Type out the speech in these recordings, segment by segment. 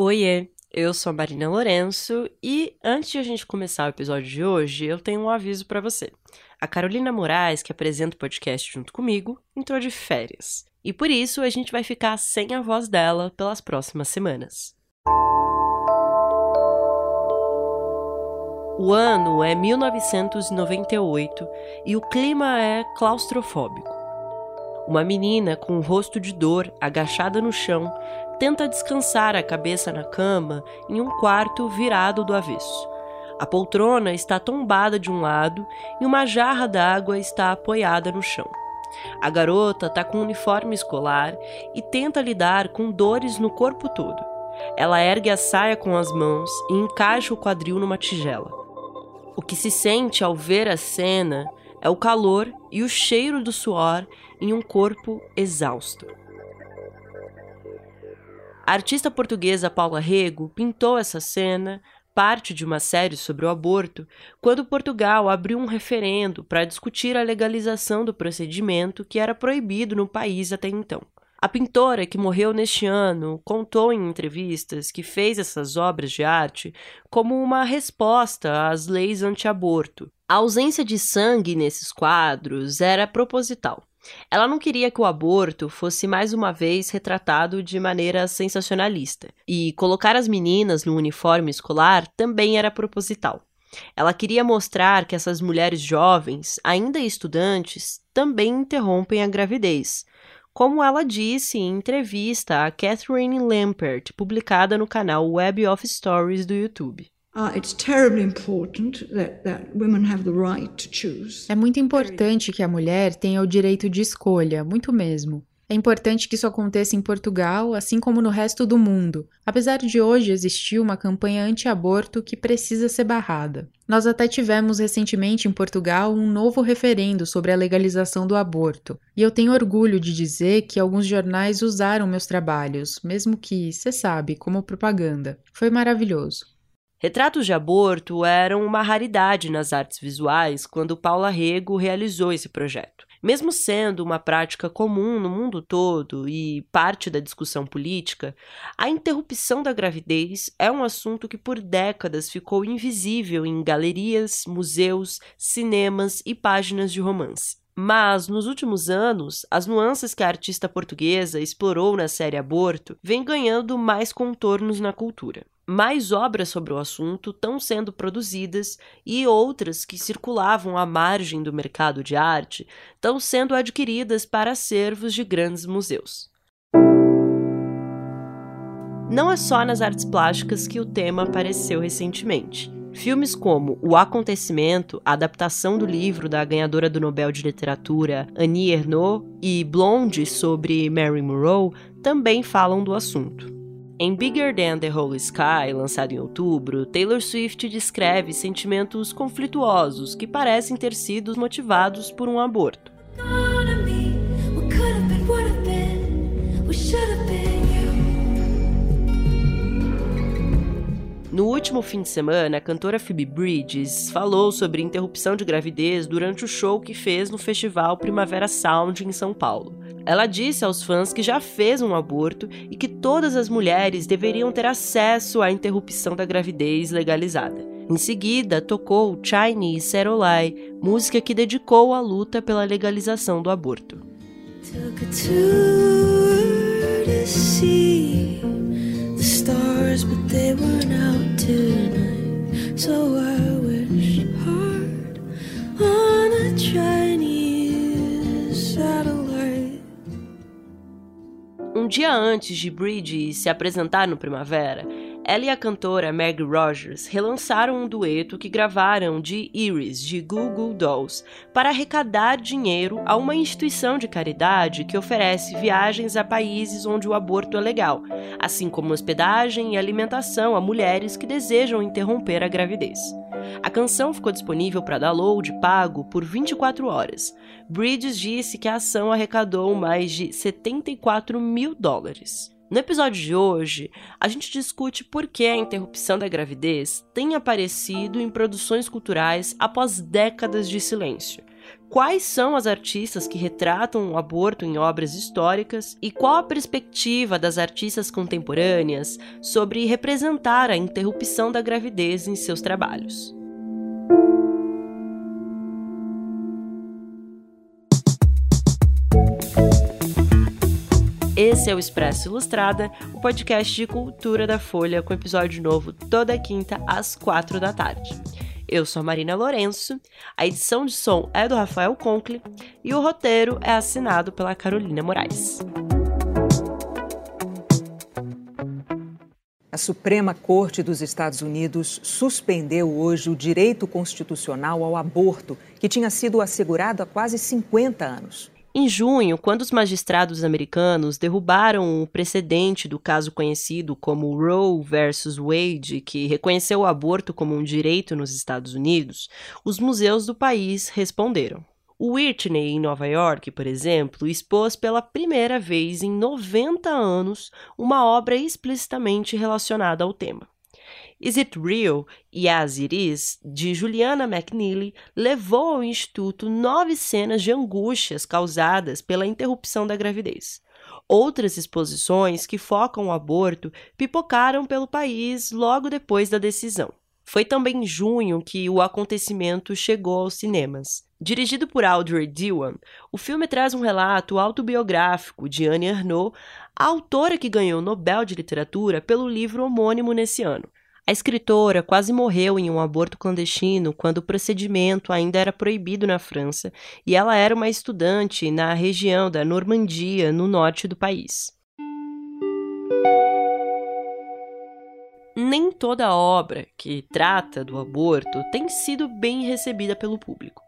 Oiê, eu sou a Marina Lourenço e antes de a gente começar o episódio de hoje, eu tenho um aviso para você. A Carolina Moraes, que apresenta o podcast junto comigo, entrou de férias. E por isso a gente vai ficar sem a voz dela pelas próximas semanas. O ano é 1998 e o clima é claustrofóbico. Uma menina com um rosto de dor, agachada no chão, tenta descansar a cabeça na cama em um quarto virado do avesso. A poltrona está tombada de um lado e uma jarra d'água está apoiada no chão. A garota está com um uniforme escolar e tenta lidar com dores no corpo todo. Ela ergue a saia com as mãos e encaixa o quadril numa tigela. O que se sente ao ver a cena é o calor e o cheiro do suor em um corpo exausto. A artista portuguesa Paula Rego pintou essa cena, parte de uma série sobre o aborto, quando Portugal abriu um referendo para discutir a legalização do procedimento que era proibido no país até então. A pintora, que morreu neste ano, contou em entrevistas que fez essas obras de arte como uma resposta às leis anti-aborto. A ausência de sangue nesses quadros era proposital. Ela não queria que o aborto fosse mais uma vez retratado de maneira sensacionalista, e colocar as meninas no uniforme escolar também era proposital. Ela queria mostrar que essas mulheres jovens, ainda estudantes, também interrompem a gravidez, como ela disse em entrevista a Catherine Lampert, publicada no canal Web of Stories do YouTube. É muito importante que a mulher tenha o direito de escolha, muito mesmo. É importante que isso aconteça em Portugal, assim como no resto do mundo, apesar de hoje existir uma campanha anti-aborto que precisa ser barrada. Nós até tivemos recentemente em Portugal um novo referendo sobre a legalização do aborto, e eu tenho orgulho de dizer que alguns jornais usaram meus trabalhos, mesmo que, você sabe, como propaganda. Foi maravilhoso. Retratos de aborto eram uma raridade nas artes visuais quando Paula Rego realizou esse projeto. Mesmo sendo uma prática comum no mundo todo e parte da discussão política, a interrupção da gravidez é um assunto que por décadas ficou invisível em galerias, museus, cinemas e páginas de romance. Mas, nos últimos anos, as nuances que a artista portuguesa explorou na série Aborto vêm ganhando mais contornos na cultura mais obras sobre o assunto estão sendo produzidas e outras que circulavam à margem do mercado de arte estão sendo adquiridas para acervos de grandes museus. Não é só nas artes plásticas que o tema apareceu recentemente. Filmes como O Acontecimento, a adaptação do livro da ganhadora do Nobel de Literatura Annie Ernaux, e Blonde sobre Mary Monroe também falam do assunto. Em Bigger Than the Whole Sky, lançado em outubro, Taylor Swift descreve sentimentos conflituosos que parecem ter sido motivados por um aborto. No último fim de semana, a cantora Phoebe Bridges falou sobre interrupção de gravidez durante o show que fez no festival Primavera Sound em São Paulo. Ela disse aos fãs que já fez um aborto e que todas as mulheres deveriam ter acesso à interrupção da gravidez legalizada. Em seguida, tocou Chinese Serolai, música que dedicou à luta pela legalização do aborto. So I hard on Um dia antes de Bridge se apresentar no Primavera, ela e a cantora Meg Rogers relançaram um dueto que gravaram de Iris, de Google Dolls, para arrecadar dinheiro a uma instituição de caridade que oferece viagens a países onde o aborto é legal, assim como hospedagem e alimentação a mulheres que desejam interromper a gravidez. A canção ficou disponível para download pago por 24 horas. Bridges disse que a ação arrecadou mais de 74 mil dólares. No episódio de hoje, a gente discute por que a interrupção da gravidez tem aparecido em produções culturais após décadas de silêncio. quais são as artistas que retratam o aborto em obras históricas e qual a perspectiva das artistas contemporâneas sobre representar a interrupção da gravidez em seus trabalhos. Esse é o Expresso Ilustrada, o podcast de cultura da Folha, com episódio novo toda quinta às quatro da tarde. Eu sou a Marina Lourenço, a edição de som é do Rafael Conkle e o roteiro é assinado pela Carolina Moraes. A Suprema Corte dos Estados Unidos suspendeu hoje o direito constitucional ao aborto, que tinha sido assegurado há quase 50 anos. Em junho, quando os magistrados americanos derrubaram o precedente do caso conhecido como Roe versus Wade, que reconheceu o aborto como um direito nos Estados Unidos, os museus do país responderam. O Whitney, em Nova York, por exemplo, expôs pela primeira vez em 90 anos uma obra explicitamente relacionada ao tema. Is It Real? Yes, It Is, de Juliana McNeely, levou ao Instituto nove cenas de angústias causadas pela interrupção da gravidez. Outras exposições que focam o aborto pipocaram pelo país logo depois da decisão. Foi também em junho que o acontecimento chegou aos cinemas. Dirigido por Audrey Diwan, o filme traz um relato autobiográfico de Anne Ernaux, a autora que ganhou o Nobel de Literatura pelo livro homônimo nesse ano. A escritora quase morreu em um aborto clandestino quando o procedimento ainda era proibido na França e ela era uma estudante na região da Normandia, no norte do país. Nem toda obra que trata do aborto tem sido bem recebida pelo público,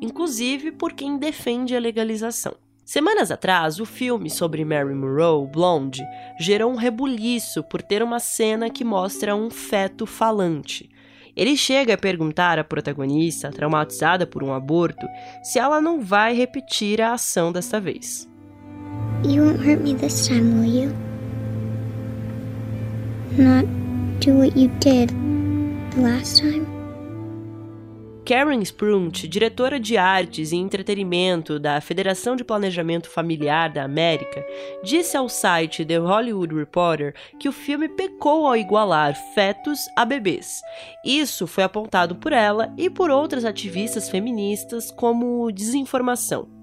inclusive por quem defende a legalização. Semanas atrás, o filme sobre Mary Monroe, Blonde, gerou um rebuliço por ter uma cena que mostra um feto falante. Ele chega a perguntar à protagonista, traumatizada por um aborto, se ela não vai repetir a ação desta vez. You won't hurt me this time, will you? Not do what you did the last time? Karen Sprunt, diretora de artes e entretenimento da Federação de Planejamento Familiar da América, disse ao site The Hollywood Reporter que o filme pecou ao igualar fetos a bebês. Isso foi apontado por ela e por outras ativistas feministas como desinformação.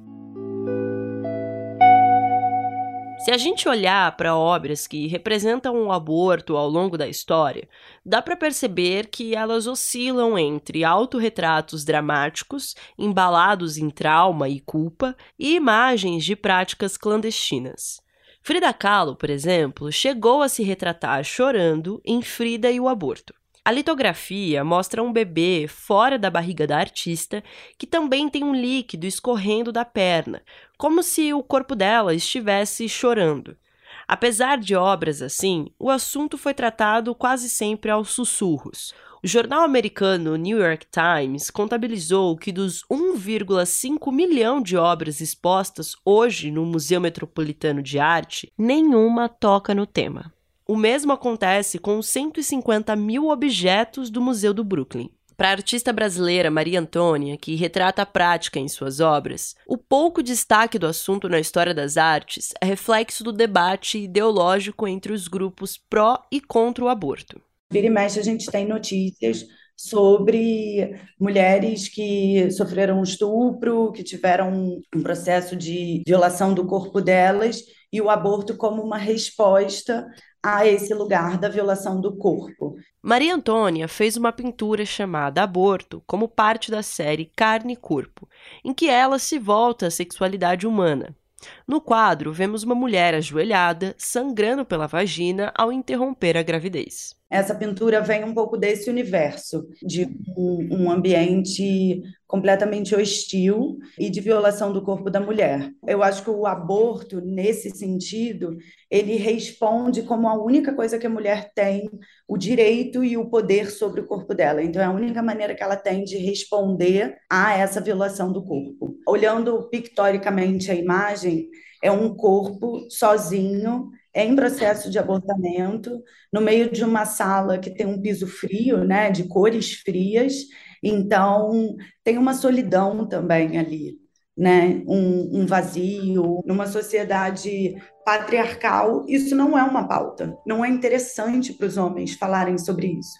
Se a gente olhar para obras que representam o aborto ao longo da história, dá para perceber que elas oscilam entre autorretratos dramáticos, embalados em trauma e culpa, e imagens de práticas clandestinas. Frida Kahlo, por exemplo, chegou a se retratar chorando em Frida e o aborto. A litografia mostra um bebê fora da barriga da artista que também tem um líquido escorrendo da perna, como se o corpo dela estivesse chorando. Apesar de obras assim, o assunto foi tratado quase sempre aos sussurros. O jornal americano New York Times contabilizou que dos 1,5 milhão de obras expostas hoje no Museu Metropolitano de Arte, nenhuma toca no tema. O mesmo acontece com os 150 mil objetos do Museu do Brooklyn. Para a artista brasileira Maria Antônia, que retrata a prática em suas obras, o pouco destaque do assunto na história das artes é reflexo do debate ideológico entre os grupos pró e contra o aborto. Vira e mexe, a gente tem notícias sobre mulheres que sofreram estupro, que tiveram um processo de violação do corpo delas e o aborto como uma resposta a esse lugar da violação do corpo. Maria Antônia fez uma pintura chamada Aborto como parte da série Carne e Corpo, em que ela se volta à sexualidade humana. No quadro, vemos uma mulher ajoelhada, sangrando pela vagina ao interromper a gravidez. Essa pintura vem um pouco desse universo, de um, um ambiente completamente hostil e de violação do corpo da mulher. Eu acho que o aborto, nesse sentido, ele responde como a única coisa que a mulher tem o direito e o poder sobre o corpo dela. Então, é a única maneira que ela tem de responder a essa violação do corpo. Olhando pictoricamente a imagem, é um corpo sozinho em processo de abortamento, no meio de uma sala que tem um piso frio, né, de cores frias, então, tem uma solidão também ali. né, um, um vazio, numa sociedade patriarcal, isso não é uma pauta. Não é interessante para os homens falarem sobre isso.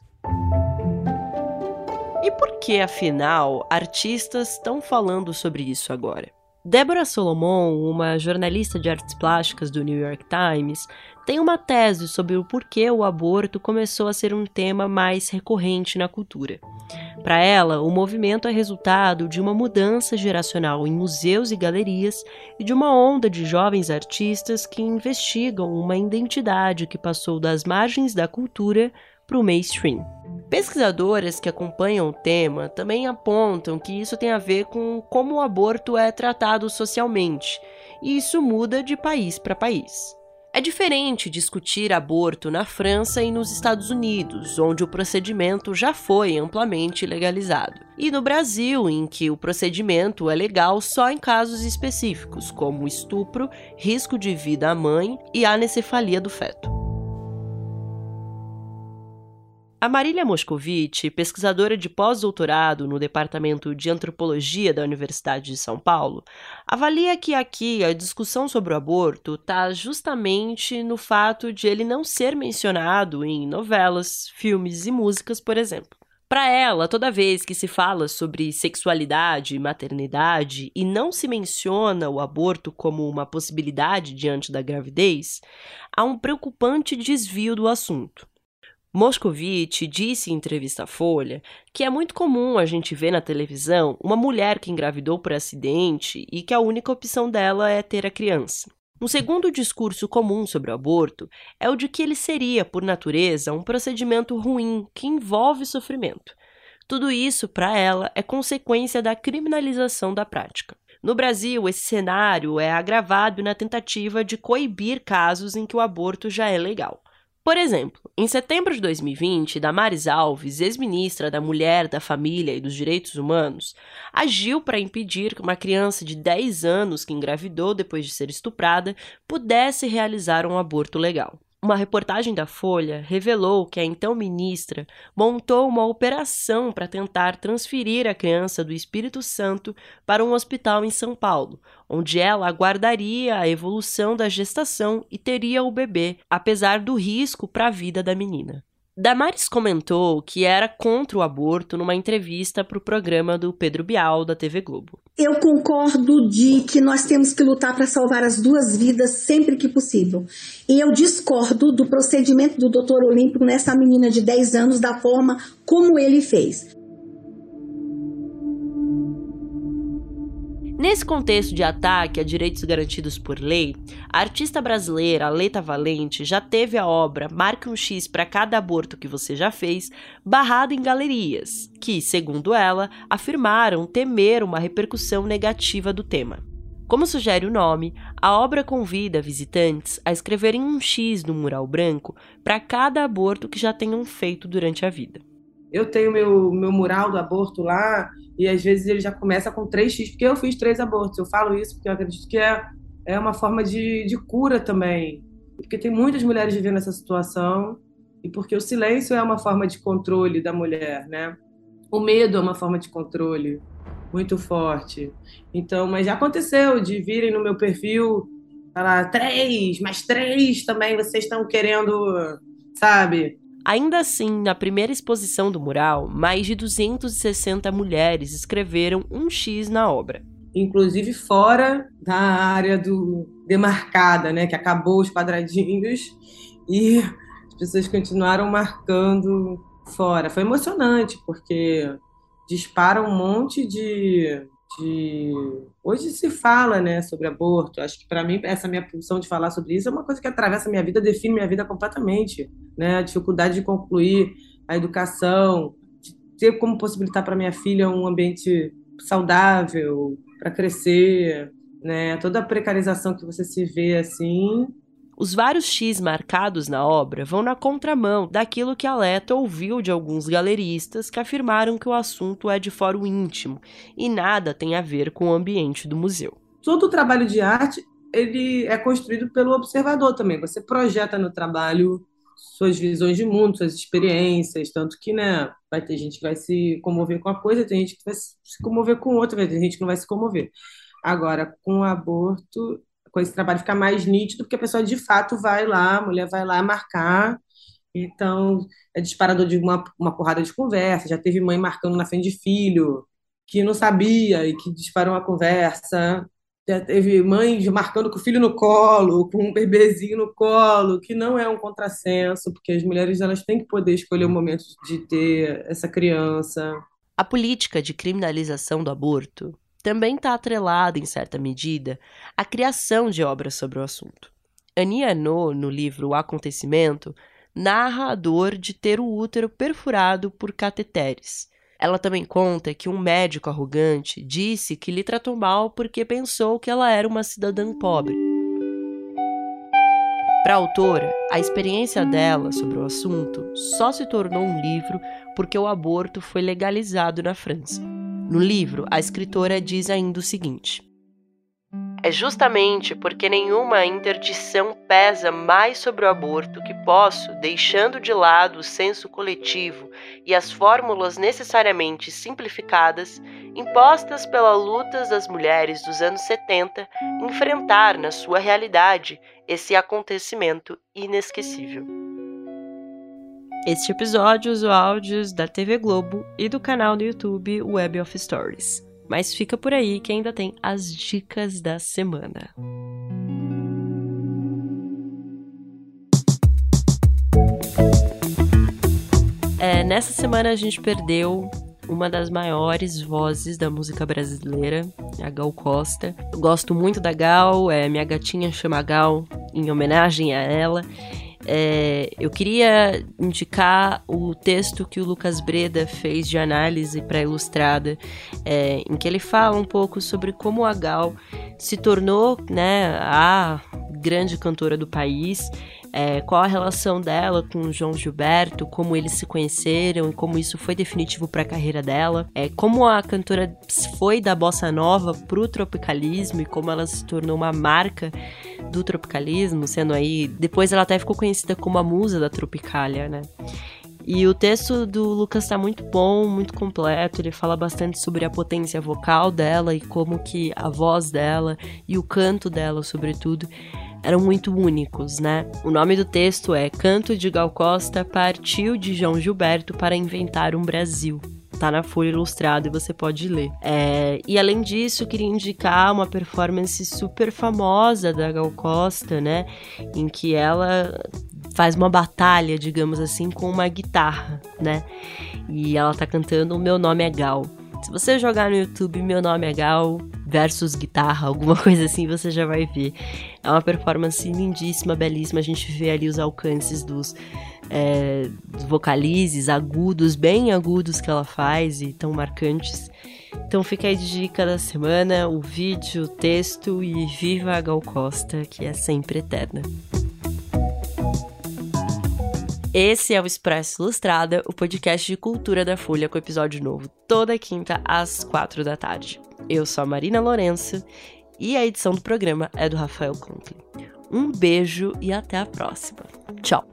E por que, afinal, artistas estão falando sobre isso agora? Débora Solomon, uma jornalista de artes plásticas do New York Times, tem uma tese sobre o porquê o aborto começou a ser um tema mais recorrente na cultura. Para ela, o movimento é resultado de uma mudança geracional em museus e galerias e de uma onda de jovens artistas que investigam uma identidade que passou das margens da cultura para o mainstream. Pesquisadoras que acompanham o tema também apontam que isso tem a ver com como o aborto é tratado socialmente, e isso muda de país para país. É diferente discutir aborto na França e nos Estados Unidos, onde o procedimento já foi amplamente legalizado, e no Brasil, em que o procedimento é legal só em casos específicos, como estupro, risco de vida à mãe e anencefalia do feto. A Marília Moscovici, pesquisadora de pós-doutorado no Departamento de Antropologia da Universidade de São Paulo, avalia que aqui a discussão sobre o aborto está justamente no fato de ele não ser mencionado em novelas, filmes e músicas, por exemplo. Para ela, toda vez que se fala sobre sexualidade e maternidade e não se menciona o aborto como uma possibilidade diante da gravidez, há um preocupante desvio do assunto. Moscovici disse em entrevista à Folha que é muito comum a gente ver na televisão uma mulher que engravidou por acidente e que a única opção dela é ter a criança. Um segundo discurso comum sobre o aborto é o de que ele seria, por natureza, um procedimento ruim que envolve sofrimento. Tudo isso, para ela, é consequência da criminalização da prática. No Brasil, esse cenário é agravado na tentativa de coibir casos em que o aborto já é legal. Por exemplo, em setembro de 2020, Damares Alves, ex-ministra da Mulher, da Família e dos Direitos Humanos, agiu para impedir que uma criança de 10 anos que engravidou depois de ser estuprada pudesse realizar um aborto legal. Uma reportagem da Folha revelou que a então ministra montou uma operação para tentar transferir a criança do Espírito Santo para um hospital em São Paulo, onde ela aguardaria a evolução da gestação e teria o bebê, apesar do risco para a vida da menina. Damares comentou que era contra o aborto numa entrevista para o programa do Pedro Bial da TV Globo. Eu concordo de que nós temos que lutar para salvar as duas vidas sempre que possível. E eu discordo do procedimento do doutor Olímpico nessa menina de 10 anos da forma como ele fez. Nesse contexto de ataque a direitos garantidos por lei, a artista brasileira Leta Valente já teve a obra Marque um X para cada aborto que você já fez barrada em galerias, que, segundo ela, afirmaram temer uma repercussão negativa do tema. Como sugere o nome, a obra convida visitantes a escreverem um X no mural branco para cada aborto que já tenham feito durante a vida. Eu tenho meu, meu mural do aborto lá, e às vezes ele já começa com 3x, porque eu fiz três abortos. Eu falo isso porque eu acredito que é, é uma forma de, de cura também. Porque tem muitas mulheres vivendo essa situação, e porque o silêncio é uma forma de controle da mulher, né? O medo é uma forma de controle muito forte. Então, mas já aconteceu de virem no meu perfil falar três, mais três também, vocês estão querendo, sabe? Ainda assim, na primeira exposição do mural, mais de 260 mulheres escreveram um X na obra. Inclusive fora da área do demarcada, né, que acabou os quadradinhos e as pessoas continuaram marcando fora. Foi emocionante porque dispara um monte de de hoje se fala né sobre aborto. Acho que para mim essa minha função de falar sobre isso é uma coisa que atravessa minha vida define minha vida completamente né? A dificuldade de concluir a educação de ter como possibilitar para minha filha um ambiente saudável para crescer né? Toda a precarização que você se vê assim os vários X marcados na obra vão na contramão daquilo que a ouviu de alguns galeristas que afirmaram que o assunto é de fórum íntimo e nada tem a ver com o ambiente do museu. Todo o trabalho de arte ele é construído pelo observador também. Você projeta no trabalho suas visões de mundo, suas experiências, tanto que, né, vai ter gente que vai se comover com a coisa, tem gente que vai se comover com outra, ter gente que não vai se comover. Agora, com o aborto, com esse trabalho fica mais nítido, porque a pessoa de fato vai lá, a mulher vai lá marcar, então é disparador de uma, uma porrada de conversa, já teve mãe marcando na frente de filho, que não sabia e que disparou uma conversa, já teve mãe marcando com o filho no colo, com um bebezinho no colo, que não é um contrassenso, porque as mulheres elas têm que poder escolher o momento de ter essa criança. A política de criminalização do aborto também está atrelada, em certa medida, à criação de obras sobre o assunto. Annie Arnaud, no livro O Acontecimento, narra a dor de ter o útero perfurado por cateteres, ela também conta que um médico arrogante disse que lhe tratou mal porque pensou que ela era uma cidadã pobre. Para a autora, a experiência dela sobre o assunto só se tornou um livro porque o aborto foi legalizado na França. No livro, a escritora diz ainda o seguinte: é justamente porque nenhuma interdição pesa mais sobre o aborto que posso, deixando de lado o senso coletivo e as fórmulas necessariamente simplificadas impostas pelas lutas das mulheres dos anos 70, enfrentar na sua realidade esse acontecimento inesquecível. Este episódio usou áudios da TV Globo e do canal do YouTube Web of Stories. Mas fica por aí que ainda tem as dicas da semana. É, nessa semana a gente perdeu uma das maiores vozes da música brasileira, a Gal Costa. Eu gosto muito da Gal, é, minha gatinha chama Gal em homenagem a ela. É, eu queria indicar o texto que o Lucas Breda fez de análise para Ilustrada, é, em que ele fala um pouco sobre como a Gal se tornou né, a grande cantora do país é, qual a relação dela com o João Gilberto, como eles se conheceram e como isso foi definitivo para a carreira dela, é, como a cantora foi da bossa nova pro tropicalismo e como ela se tornou uma marca do tropicalismo, sendo aí depois ela até ficou conhecida como a musa da Tropicália, né? E o texto do Lucas está muito bom, muito completo. Ele fala bastante sobre a potência vocal dela e como que a voz dela e o canto dela, sobretudo, eram muito únicos, né? O nome do texto é Canto de Gal Costa partiu de João Gilberto para inventar um Brasil. Tá na Folha Ilustrada e você pode ler. É, e além disso, queria indicar uma performance super famosa da Gal Costa, né? Em que ela faz uma batalha, digamos assim, com uma guitarra, né? E ela tá cantando O Meu Nome é Gal. Se você jogar no YouTube Meu Nome é Gal versus guitarra, alguma coisa assim, você já vai ver. É uma performance lindíssima, belíssima. A gente vê ali os alcances dos, é, vocalizes agudos, bem agudos que ela faz e tão marcantes. Então fica aí de dica da semana, o vídeo, o texto e viva a Gal Costa, que é sempre eterna. Esse é o Expresso Ilustrada, o podcast de cultura da Folha com episódio novo toda quinta às quatro da tarde. Eu sou a Marina Lourenço e a edição do programa é do Rafael Conkle. Um beijo e até a próxima. Tchau!